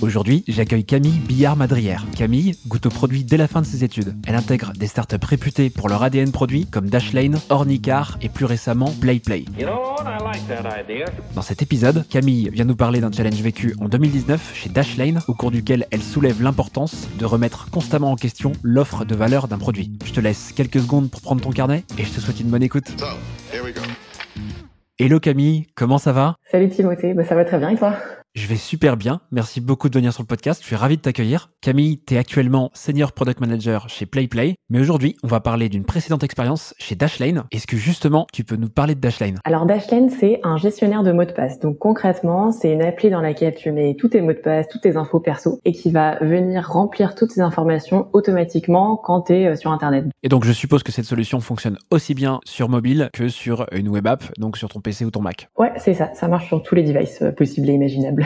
Aujourd'hui, j'accueille Camille Billard-Madrière. Camille goûte aux produits dès la fin de ses études. Elle intègre des startups réputées pour leur ADN produit comme Dashlane, Ornicar et plus récemment PlayPlay. Dans cet épisode, Camille vient nous parler d'un challenge vécu en 2019 chez Dashlane, au cours duquel elle soulève l'importance de remettre constamment en question l'offre de valeur d'un produit. Je te laisse quelques secondes pour prendre ton carnet et je te souhaite une bonne écoute. So, here we go. Hello Camille, comment ça va? Salut Timothée, bah, ça va très bien et toi? Je vais super bien, merci beaucoup de venir sur le podcast, je suis ravi de t'accueillir. Camille, tu es actuellement Senior Product Manager chez PlayPlay, mais aujourd'hui on va parler d'une précédente expérience chez Dashlane. Est-ce que justement tu peux nous parler de Dashlane? Alors Dashlane c'est un gestionnaire de mots de passe. Donc concrètement c'est une appli dans laquelle tu mets tous tes mots de passe, toutes tes infos perso et qui va venir remplir toutes ces informations automatiquement quand tu es sur internet. Et donc je suppose que cette solution fonctionne aussi bien sur mobile que sur une web app, donc sur ton PC ou ton Mac. Ouais c'est ça, ça marche sur tous les devices euh, possibles et imaginables.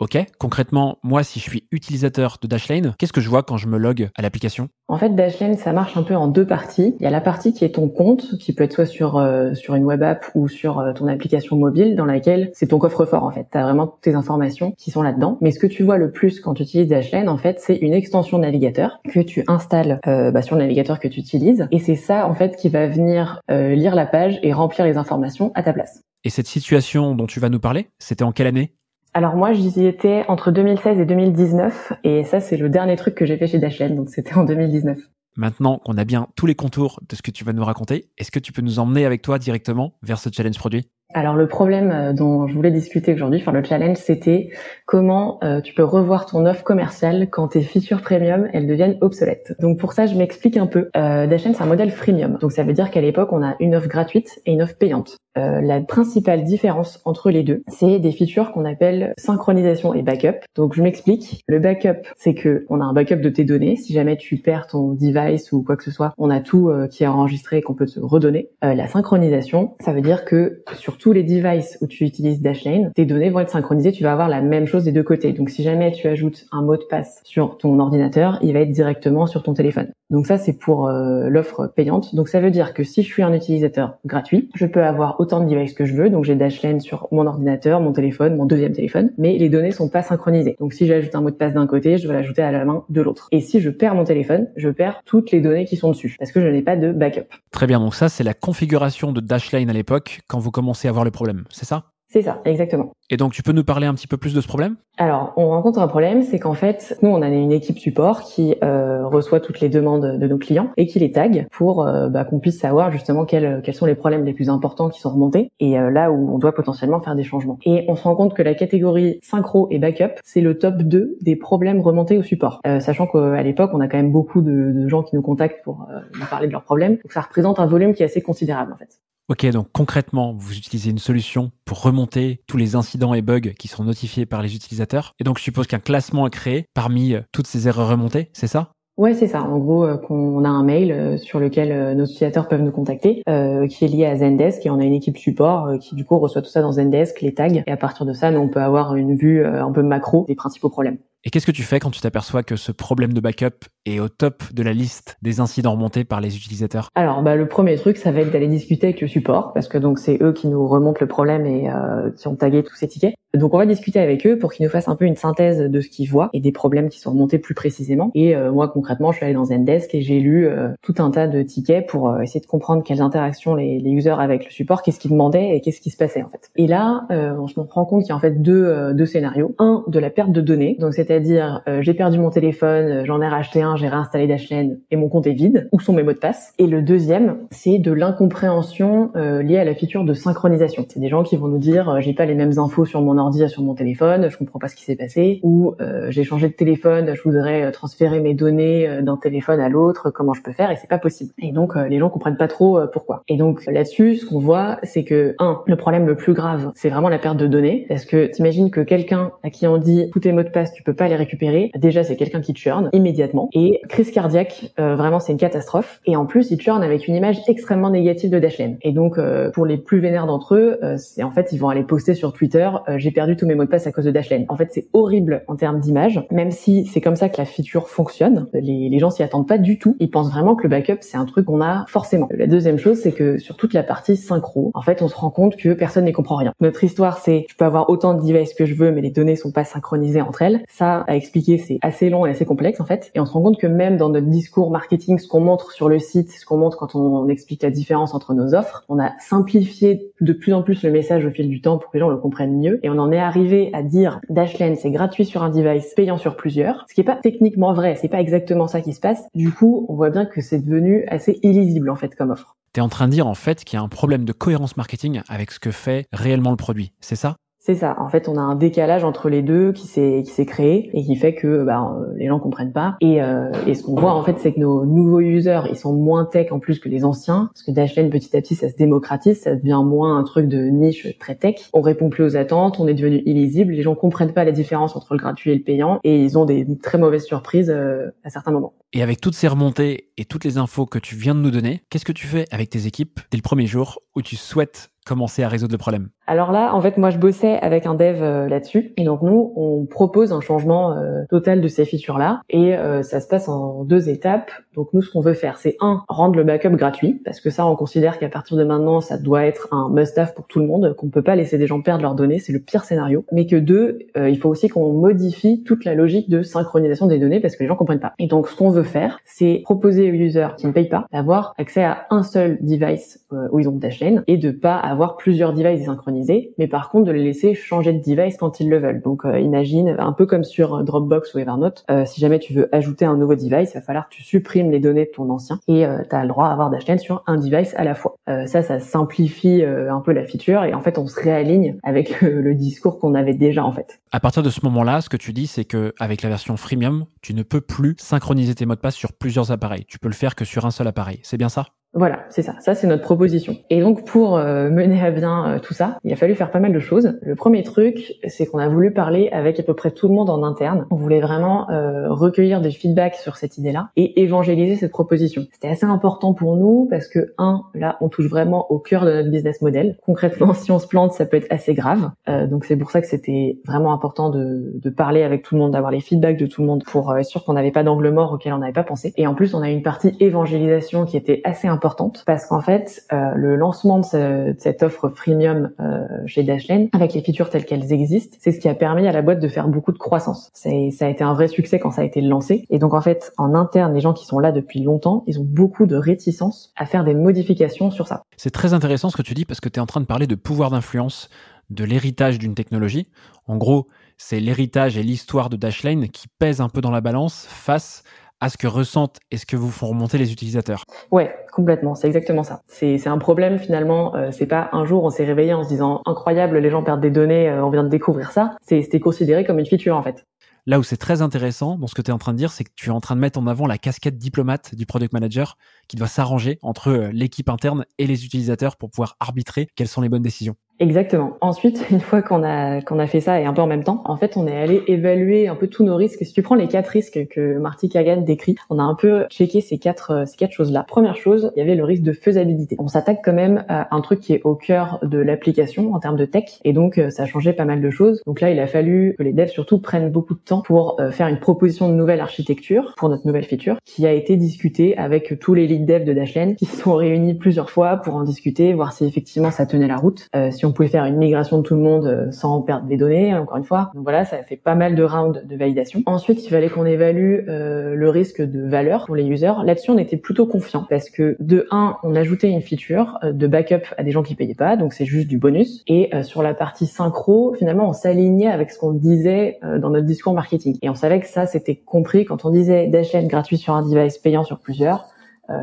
Ok, concrètement, moi si je suis utilisateur de Dashlane, qu'est-ce que je vois quand je me log à l'application? En fait, Dashlane, ça marche un peu en deux parties. Il y a la partie qui est ton compte, qui peut être soit sur euh, sur une web app ou sur euh, ton application mobile, dans laquelle c'est ton coffre-fort en fait. Tu as vraiment toutes tes informations qui sont là-dedans. Mais ce que tu vois le plus quand tu utilises Dashlane, en fait, c'est une extension navigateur que tu installes euh, bah, sur le navigateur que tu utilises. Et c'est ça en fait qui va venir lire la page et remplir les informations à ta place. Et cette situation dont tu vas nous parler, c'était en quelle année? Alors moi, j'y étais entre 2016 et 2019, et ça c'est le dernier truc que j'ai fait chez Dashlane, donc c'était en 2019. Maintenant qu'on a bien tous les contours de ce que tu vas nous raconter, est-ce que tu peux nous emmener avec toi directement vers ce challenge produit? Alors le problème euh, dont je voulais discuter aujourd'hui, enfin le challenge, c'était comment euh, tu peux revoir ton offre commerciale quand tes features premium elles deviennent obsolètes. Donc pour ça, je m'explique un peu. Euh, Dashlane c'est un modèle freemium, donc ça veut dire qu'à l'époque on a une offre gratuite et une offre payante. Euh, la principale différence entre les deux, c'est des features qu'on appelle synchronisation et backup. Donc je m'explique. Le backup, c'est que on a un backup de tes données. Si jamais tu perds ton device ou quoi que ce soit, on a tout euh, qui est enregistré et qu'on peut te redonner. Euh, la synchronisation, ça veut dire que sur tous les devices où tu utilises Dashlane, tes données vont être synchronisées. Tu vas avoir la même chose des deux côtés. Donc si jamais tu ajoutes un mot de passe sur ton ordinateur, il va être directement sur ton téléphone. Donc ça c'est pour euh, l'offre payante. Donc ça veut dire que si je suis un utilisateur gratuit, je peux avoir autant de devices que je veux. Donc j'ai Dashlane sur mon ordinateur, mon téléphone, mon deuxième téléphone, mais les données sont pas synchronisées. Donc si j'ajoute un mot de passe d'un côté, je dois l'ajouter à la main de l'autre. Et si je perds mon téléphone, je perds toutes les données qui sont dessus parce que je n'ai pas de backup. Très bien, donc ça c'est la configuration de Dashlane à l'époque quand vous commencez à avoir le problème, c'est ça? C'est ça, exactement. Et donc tu peux nous parler un petit peu plus de ce problème? Alors, on rencontre un problème, c'est qu'en fait, nous, on a une équipe support qui euh, reçoit toutes les demandes de nos clients et qui les tag pour euh, bah, qu'on puisse savoir justement quels, quels sont les problèmes les plus importants qui sont remontés et euh, là où on doit potentiellement faire des changements. Et on se rend compte que la catégorie synchro et backup, c'est le top 2 des problèmes remontés au support. Euh, sachant qu'à l'époque, on a quand même beaucoup de, de gens qui nous contactent pour euh, nous parler de leurs problèmes. Donc ça représente un volume qui est assez considérable en fait. Ok, donc concrètement, vous utilisez une solution pour remonter tous les incidents et bugs qui sont notifiés par les utilisateurs. Et donc je suppose qu'un classement est créé parmi euh, toutes ces erreurs remontées, c'est ça? Ouais, c'est ça. En gros, euh, qu'on a un mail euh, sur lequel nos utilisateurs peuvent nous contacter, qui est lié à Zendesk, et on a une équipe support qui du coup reçoit tout ça dans Zendesk, les tags, et à partir de ça, nous on peut avoir une vue un peu macro des principaux problèmes. Et qu'est-ce que tu fais quand tu t'aperçois que ce problème de backup est au top de la liste des incidents remontés par les utilisateurs? Alors, bah, le premier truc, ça va être d'aller discuter avec le support, parce que donc c'est eux qui nous remontent le problème et euh, qui ont tagué tous ces tickets. Donc, on va discuter avec eux pour qu'ils nous fassent un peu une synthèse de ce qu'ils voient et des problèmes qui sont remontés plus précisément. Et euh, moi, concrètement, je suis allée dans Zendesk et j'ai lu euh, tout un tas de tickets pour euh, essayer de comprendre quelles interactions les, les users avec le support, qu'est-ce qu'ils demandaient et qu'est-ce qui se passait en fait. Et là, on se rend compte qu'il y a en fait deux, deux scénarios. Un, de la perte de données, donc c'est-à-dire euh, j'ai perdu mon téléphone, euh, j'en ai racheté un, j'ai réinstallé Dashlane et mon compte est vide. Où sont mes mots de passe? Et le deuxième, c'est de l'incompréhension euh, liée à la feature de synchronisation. C'est des gens qui vont nous dire euh, j'ai pas les mêmes infos sur mon ordi et sur mon téléphone, je comprends pas ce qui s'est passé, ou j'ai changé de téléphone, je voudrais transférer mes données d'un téléphone à l'autre, comment je peux faire? Et c'est pas possible. Et donc les gens comprennent pas trop pourquoi. Et donc là-dessus, ce qu'on voit, c'est que un, le problème le plus grave, c'est vraiment la perte de données, parce que t'imagines que quelqu'un à qui on dit tous tes mots de passe, tu peux pas les récupérer, déjà c'est quelqu'un qui churn immédiatement et crise cardiaque, euh, vraiment c'est une catastrophe. Et en plus il churn avec une image extrêmement négative de Dashlane. Et donc euh, pour les plus vénères d'entre eux, euh, c'est en fait ils vont aller poster sur Twitter, j'ai perdu tous mes mots de passe à cause de Dashlane. En fait c'est horrible en termes d'image, même si c'est comme ça que la feature fonctionne. Les, les gens s'y attendent pas du tout. Ils pensent vraiment que le backup c'est un truc qu'on a forcément. La deuxième chose c'est que sur toute la partie synchro, en fait on se rend compte que personne n'y comprend rien. Notre histoire c'est je peux avoir autant de devices que je veux mais les données sont pas synchronisées entre elles. Ça à expliquer c'est assez long et assez complexe en fait. Et on se rend compte que même dans notre discours marketing, ce qu'on montre sur le site, ce qu'on montre quand on, explique la différence entre nos offres, on a simplifié de plus en plus le message au fil du temps pour que les gens le comprennent mieux. Et on en est arrivé à dire Dashlane c'est gratuit sur un device, payant sur plusieurs. Ce qui est pas techniquement vrai, c'est pas exactement ça qui se passe. Du coup, on voit bien que c'est devenu assez illisible en fait comme offre. Tu es en train de dire en fait qu'il y a un problème de cohérence marketing avec ce que fait réellement le produit, c'est ça? C'est ça. En fait, on a un décalage entre les deux qui s'est créé et qui fait que bah, les gens comprennent pas. Et, euh, et ce qu'on voit en fait, c'est que nos nouveaux users, ils sont moins tech en plus que les anciens, parce que Dashlane petit à petit, ça se démocratise, ça devient moins un truc de niche très tech. On répond plus aux attentes, on est devenu illisible. Les gens comprennent pas la différence entre le gratuit et le payant, et ils ont des très mauvaises surprises euh, à certains moments. Et avec toutes ces remontées et toutes les infos que tu viens de nous donner, qu'est-ce que tu fais avec tes équipes dès le premier jour où tu souhaites commencer à résoudre le problème? Alors là, en fait, moi, je bossais avec un dev euh, là-dessus. Et donc, nous, on propose un changement euh, total de ces features-là. Et euh, ça se passe en deux étapes. Donc, nous, ce qu'on veut faire, c'est un, rendre le backup gratuit. Parce que ça, on considère qu'à partir de maintenant, ça doit être un must-have pour tout le monde, qu'on peut pas laisser des gens perdre leurs données. C'est le pire scénario. Mais que deux, il faut aussi qu'on modifie toute la logique de synchronisation des données parce que les gens comprennent pas. Et donc, ce qu'on veut faire, c'est proposer aux users qui ne payent pas d'avoir accès à un seul device où ils ont Dashlane et de pas avoir plusieurs devices synchronisés, mais par contre de les laisser changer de device quand ils le veulent. Donc euh, imagine un peu comme sur Dropbox ou Evernote, euh, si jamais tu veux ajouter un nouveau device, il va falloir que tu supprimes les données de ton ancien et euh, tu as le droit à avoir Dashlane sur un device à la fois. ça, ça simplifie un peu la feature et en fait on se réaligne avec le discours qu'on avait déjà en fait. À partir de ce moment-là, ce que tu dis, c'est que avec la version freemium, tu ne peux plus synchroniser tes mots de passe sur plusieurs appareils. Tu peux le faire que sur un seul appareil. C'est bien ça? Voilà, c'est ça. Ça, c'est notre proposition. Et donc, pour euh, mener à bien euh, tout ça, il a fallu faire pas mal de choses. Le premier truc, c'est qu'on a voulu parler avec à peu près tout le monde en interne. On voulait vraiment euh, recueillir des feedbacks sur cette idée-là et évangéliser cette proposition. C'était assez important pour nous parce que, un, là, on touche vraiment au cœur de notre business model. Concrètement, si on se plante, ça peut être assez grave. donc, c'est pour ça que c'était vraiment important de, de, parler avec tout le monde, d'avoir les feedbacks de tout le monde pour être sûr qu'on n'avait pas d'angle mort auquel on n'avait pas pensé. Et en plus, on a une partie évangélisation qui était assez importante parce qu'en fait, euh, le lancement de, cette offre freemium euh, chez Dashlane, avec les features telles qu'elles existent, c'est ce qui a permis à la boîte de faire beaucoup de croissance. Ça a été un vrai succès quand ça a été lancé. Et donc en fait, en interne, les gens qui sont là depuis longtemps, ils ont beaucoup de réticence à faire des modifications sur ça. C'est très intéressant ce que tu dis parce que tu es en train de parler de pouvoir d'influence, de l'héritage d'une technologie. En gros, c'est l'héritage et l'histoire de Dashlane qui pèsent un peu dans la balance face à ce que ressentent et ce que vous font remonter les utilisateurs. Ouais, complètement, c'est exactement ça. C'est un problème finalement, euh, c'est pas un jour on s'est réveillé en se disant incroyable, les gens perdent des données, euh, on vient de découvrir ça. C'était considéré comme une feature en fait. Là où c'est très intéressant dans ce que tu es en train de dire, c'est que tu es en train de mettre en avant la casquette diplomate du product manager qui doit s'arranger entre euh, l'équipe interne et les utilisateurs pour pouvoir arbitrer quelles sont les bonnes décisions. Exactement. Ensuite, une fois qu'on a qu'on a fait ça et un peu en même temps, en fait, on est allé évaluer un peu tous nos risques. Si tu prends les quatre risques que Marty Kagan décrit, on a un peu checké ces quatre ces quatre choses-là. Première chose, il y avait le risque de faisabilité. On s'attaque quand même à un truc qui est au cœur de l'application en termes de tech, et donc euh, ça a changé pas mal de choses. Donc là, il a fallu que les devs surtout prennent beaucoup de temps pour euh, faire une proposition de nouvelle architecture pour notre nouvelle feature, qui a été discutée avec tous les lead devs de Dashlane, qui se sont réunis plusieurs fois pour en discuter, voir si effectivement ça tenait la route. Euh, si on pouvait faire une migration de tout le monde euh, sans perdre des données, encore une fois. Donc voilà, ça fait pas mal de rounds de validation. Ensuite, il fallait qu'on évalue euh, le risque de valeur pour les users. Là-dessus, on était plutôt confiant parce que de un, on ajoutait une feature euh, de backup à des gens qui payaient pas, donc c'est juste du bonus. Et sur la partie synchro, finalement, on s'alignait avec ce qu'on disait dans notre discours marketing. Et on savait que ça, c'était compris quand on disait Dashlane gratuit sur un device, payant sur plusieurs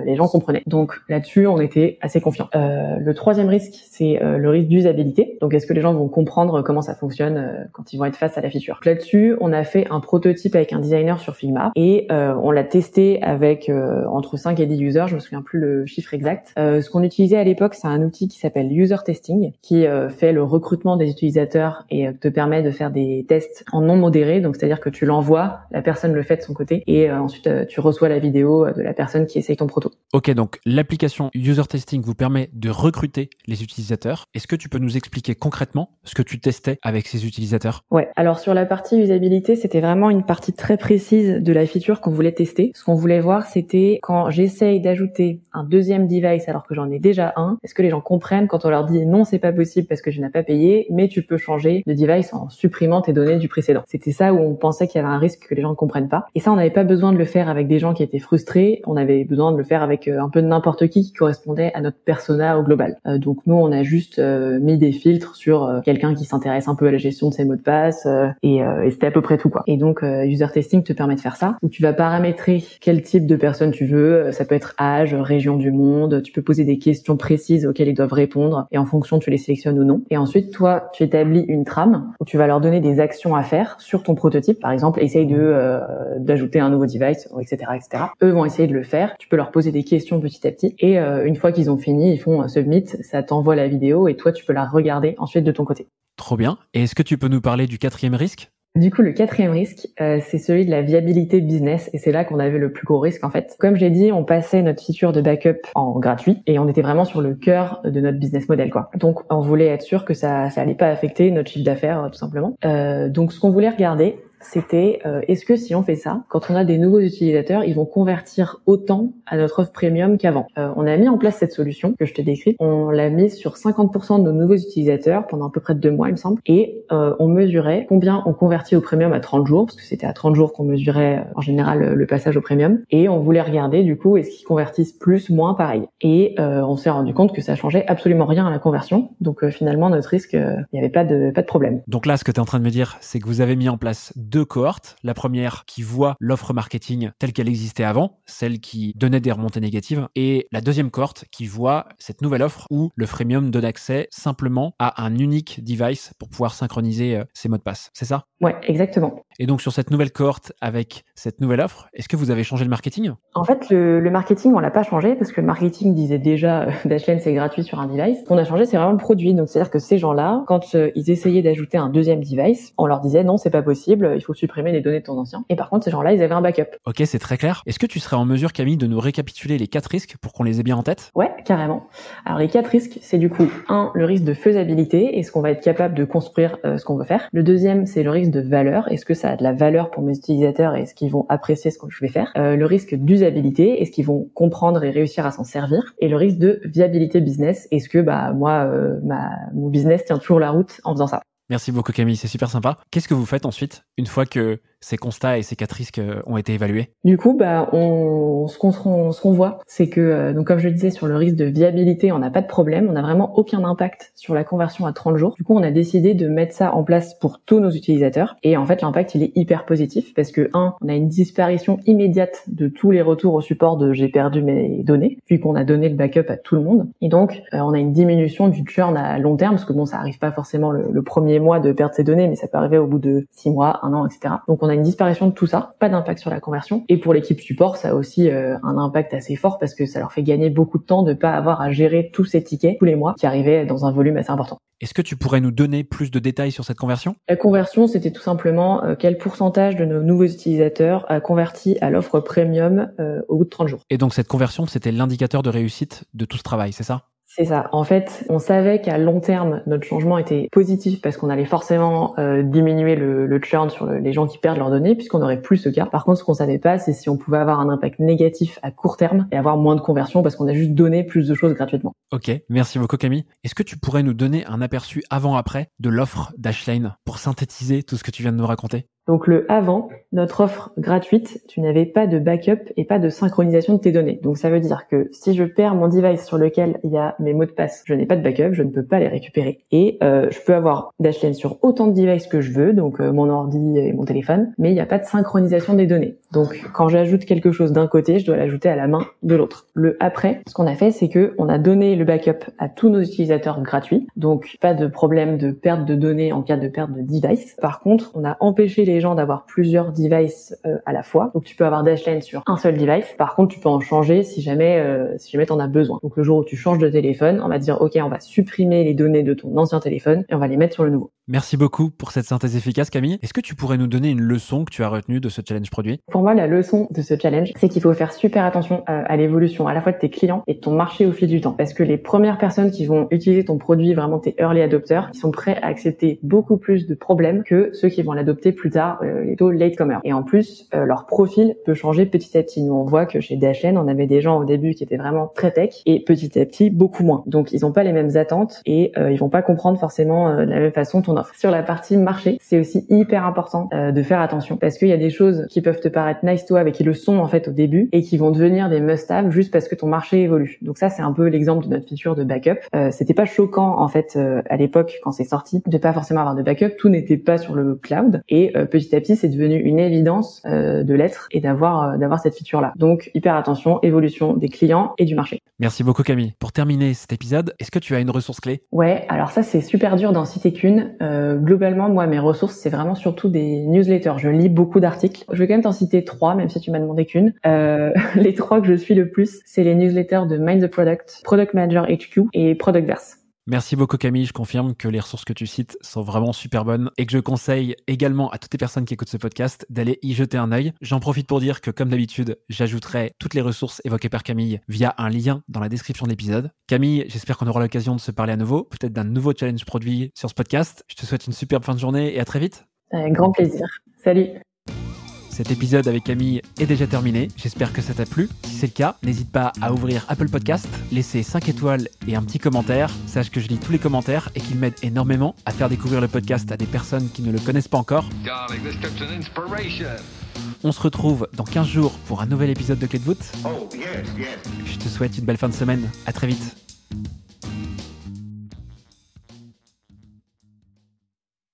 les gens comprenaient. Donc là-dessus, on était assez confiants. le troisième risque, c'est le risque d'usabilité. Donc est-ce que les gens vont comprendre comment ça fonctionne quand ils vont être face à la feature? Là-dessus, on a fait un prototype avec un designer sur Figma et on l'a testé avec entre 5 et 10 users, je me souviens plus le chiffre exact. ce qu'on utilisait à l'époque, c'est un outil qui s'appelle User Testing, qui fait le recrutement des utilisateurs et te permet de faire des tests en non modéré. Donc c'est-à-dire que tu l'envoies, la personne le fait de son côté et euh, ensuite euh, tu reçois la vidéo euh, de la personne qui essaye ton proto. Ok, donc l'application User Testing vous permet de recruter les utilisateurs. Est-ce que tu peux nous expliquer concrètement ce que tu testais avec ces utilisateurs? Ouais, alors sur la partie usabilité, c'était vraiment une partie très précise de la feature qu'on voulait tester. Ce qu'on voulait voir, c'était quand j'essaye d'ajouter un deuxième device alors que j'en ai déjà un, est-ce que les gens comprennent quand on leur dit non, c'est pas possible parce que je n'ai pas payé, mais tu peux changer de device en supprimant tes données du précédent. C'était ça où on pensait qu'il y avait un risque que les gens ne comprennent pas. Et ça, on n'avait pas besoin de le faire avec des gens qui étaient frustrés. On avait besoin de le faire avec euh, un peu n'importe qui qui correspondait à notre persona au global. Euh, donc nous, on a juste euh, mis des filtres sur quelqu'un qui s'intéresse un peu à la gestion de ses mots de passe et, c'était à peu près tout quoi. Et donc user testing te permet de faire ça où tu vas paramétrer quel type de personne tu veux. Ça peut être âge, région du monde. Tu peux poser des questions précises auxquelles ils doivent répondre et en fonction tu les sélectionnes ou non. Et ensuite toi, tu établis une trame où tu vas leur donner des actions à faire sur ton prototype. Par exemple, essaye de d'ajouter un nouveau device, etc., etc. Eux vont essayer de le faire. Tu peux leur poser des questions petit à petit. Et euh, une fois qu'ils ont fini, ils font submit. Ça t'envoie la vidéo et toi, tu peux la regarder ensuite de ton côté. Trop bien. Et est-ce que tu peux nous parler du quatrième risque? Du coup, le quatrième risque, euh, c'est celui de la viabilité business, et c'est là qu'on avait le plus gros risque en fait. Comme j'ai dit, on passait notre feature de backup en gratuit, et on était vraiment sur le cœur de notre business model, quoi. Donc, on voulait être sûr que ça, ça allait pas affecter notre chiffre d'affaires, tout simplement. Euh, donc, ce qu'on voulait regarder, c'était euh, est-ce que si on fait ça, quand on a des nouveaux utilisateurs, ils vont convertir autant à notre offre premium qu'avant? Euh, on a mis en place cette solution que je t'ai décrite. On l'a mise sur 50% de nos nouveaux utilisateurs pendant à peu près deux mois, il me semble, et euh, on mesurait combien on convertit au premium à 30 jours, parce que c'était à 30 jours qu'on mesurait en général le passage au premium, et on voulait regarder du coup est-ce qu'ils convertissent plus, moins, pareil. Et on s'est rendu compte que ça changeait absolument rien à la conversion. Donc finalement notre risque, il n'y avait pas de pas de problème. Donc là, ce que tu es en train de me dire, c'est que vous avez mis en place deux cohortes. La première qui voit l'offre marketing telle qu'elle existait avant, celle qui donnait des remontées négatives, et la deuxième cohorte qui voit cette nouvelle offre où le freemium donne accès simplement à un unique device pour pouvoir synchroniser euh, ses mots de passe. C'est ça? Ouais, exactement. Et donc sur cette nouvelle cohorte avec cette nouvelle offre, est-ce que vous avez changé le marketing? En fait, le, marketing, on l'a pas changé parce que le marketing disait déjà euh, Dashlane c'est gratuit sur un device. Ce qu'on a changé, c'est vraiment le produit. Donc c'est-à-dire que ces gens-là, quand euh, ils essayaient d'ajouter un deuxième device, on leur disait non, c'est pas possible, faut supprimer les données de ton ancien. Et par contre, ces gens-là, ils avaient un backup. Ok, c'est très clair. Est-ce que tu serais en mesure, Camille, de nous récapituler les quatre risques pour qu'on les ait bien en tête? Ouais, carrément. Alors les quatre risques, c'est du coup un, le risque de faisabilité, est-ce qu'on va être capable de construire euh, ce qu'on veut faire? Le deuxième, c'est le risque de valeur, est-ce que ça a de la valeur pour mes utilisateurs et est-ce qu'ils vont apprécier ce que je vais faire? Euh, le risque d'usabilité, est-ce qu'ils vont comprendre et réussir à s'en servir? Et le risque de viabilité business, est-ce que bah moi, euh, ma, mon business tient toujours la route en faisant ça? Merci beaucoup Camille, c'est super sympa. Qu'est-ce que vous faites ensuite une fois que ces constats et ces quatre risques ont été évalués Du coup, bah, on, ce qu'on ce qu'on voit, c'est que euh, donc comme je le disais sur le risque de viabilité, on n'a pas de problème, on n'a vraiment aucun impact sur la conversion à 30 jours. Du coup, on a décidé de mettre ça en place pour tous nos utilisateurs et en fait, l'impact il est hyper positif parce que un, on a une disparition immédiate de tous les retours au support de j'ai perdu mes données vu qu'on a donné le backup à tout le monde et donc euh, on a une diminution du churn à long terme parce que bon, ça arrive pas forcément le, le premier mois de perdre ses données, mais ça peut arriver au bout de six mois, un an, etc. Donc on a une disparition de tout ça, pas d'impact sur la conversion. Et pour l'équipe support, ça a aussi euh, un impact assez fort parce que ça leur fait gagner beaucoup de temps de pas avoir à gérer tous ces tickets tous les mois qui arrivaient dans un volume assez important. Est-ce que tu pourrais nous donner plus de détails sur cette conversion? La conversion, c'était tout simplement euh, quel pourcentage de nos nouveaux utilisateurs a converti à l'offre premium euh, au bout de 30 jours. Et donc cette conversion, c'était l'indicateur de réussite de tout ce travail, c'est ça? C'est ça. En fait, on savait qu'à long terme, notre changement était positif parce qu'on allait forcément euh, diminuer le, le, churn sur les gens qui perdent leurs données puisqu'on aurait plus ce cas. Par contre, ce qu'on savait pas, c'est si on pouvait avoir un impact négatif à court terme et avoir moins de conversion parce qu'on a juste donné plus de choses gratuitement. Ok, merci beaucoup Camille. Est-ce que tu pourrais nous donner un aperçu avant-après de l'offre Dashlane pour synthétiser tout ce que tu viens de nous raconter? Donc le avant, notre offre gratuite, tu n'avais pas de backup et pas de synchronisation de tes données. Donc ça veut dire que si je perds mon device sur lequel il y a mes mots de passe, je n'ai pas de backup, je ne peux pas les récupérer. Et euh, je peux avoir Dashlane sur autant de devices que je veux, donc euh, mon ordi et mon téléphone, mais il n'y a pas de synchronisation des données. Donc quand j'ajoute quelque chose d'un côté, je dois l'ajouter à la main de l'autre. Le après, ce qu'on a fait, c'est que on a donné le backup à tous nos utilisateurs gratuits, donc pas de problème de perte de données en cas de perte de device. Par contre, on a empêché les gens d'avoir plusieurs devices euh, à la fois. Donc tu peux avoir Dashlane sur un seul device. Par contre, tu peux en changer si jamais euh, si jamais t'en as besoin. Donc le jour où tu changes de téléphone, on va dire OK, on va supprimer les données de ton ancien téléphone et on va les mettre sur le nouveau. Merci beaucoup pour cette synthèse efficace, Camille. Est-ce que tu pourrais nous donner une leçon que tu as retenue de ce challenge produit? Pour moi, la leçon de ce challenge, c'est qu'il faut faire super attention euh, à l'évolution à la fois de tes clients et de ton marché au fil du temps. Parce que les premières personnes qui vont utiliser ton produit, vraiment tes early adopters, ils sont prêts à accepter beaucoup plus de problèmes que ceux qui vont l'adopter plus tard, euh, les taux latecomers. Et en plus, euh, leur profil peut changer petit à petit. Nous, on voit que chez DHN, on avait des gens au début qui étaient vraiment très tech et petit à petit, beaucoup moins. Donc, ils n'ont pas les mêmes attentes et ils vont pas comprendre forcément de la même façon ton offre. Sur la partie marché, c'est aussi hyper important de faire attention parce qu'il y a des choses qui peuvent te paraître nice to have et qui le sont en fait au début et qui vont devenir des must-have juste parce que ton marché évolue. Donc ça, c'est un peu l'exemple de notre feature de backup. Euh, C'était pas choquant en fait euh, à l'époque quand c'est sorti de pas forcément avoir de backup. Tout n'était pas sur le cloud et euh, petit à petit, c'est devenu une évidence euh, de l'être et d'avoir euh, d'avoir cette feature là. Donc hyper attention, évolution des clients et du marché. Merci beaucoup Camille. Pour terminer cet épisode, est-ce que tu as une ressource clé? Ouais, alors ça c'est super dur d'en citer qu'une. Globalement, moi mes ressources c'est vraiment surtout des newsletters. Je lis beaucoup d'articles. Je vais quand même t'en citer trois, même si tu m'as demandé qu'une. Euh, les trois que je suis le plus, c'est les newsletters de Mind the Product, Product Manager HQ et Productverse. Merci beaucoup Camille, je confirme que les ressources que tu cites sont vraiment super bonnes et que je conseille également à toutes les personnes qui écoutent ce podcast d'aller y jeter un œil. J'en profite pour dire que comme d'habitude, j'ajouterai toutes les ressources évoquées par Camille via un lien dans la description de l'épisode. Camille, j'espère qu'on aura l'occasion de se parler à nouveau, peut-être d'un nouveau challenge produit sur ce podcast. Je te souhaite une superbe fin de journée et à très vite. Avec grand plaisir. Salut cet épisode avec Camille est déjà terminé. J'espère que ça t'a plu. Si c'est le cas, n'hésite pas à ouvrir Apple Podcast, laisser 5 étoiles et un petit commentaire. Sache que je lis tous les commentaires et qu'ils m'aident énormément à faire découvrir le podcast à des personnes qui ne le connaissent pas encore. On se retrouve dans 15 jours pour un nouvel épisode de Clé de voûte. Je te souhaite une belle fin de semaine. À très vite.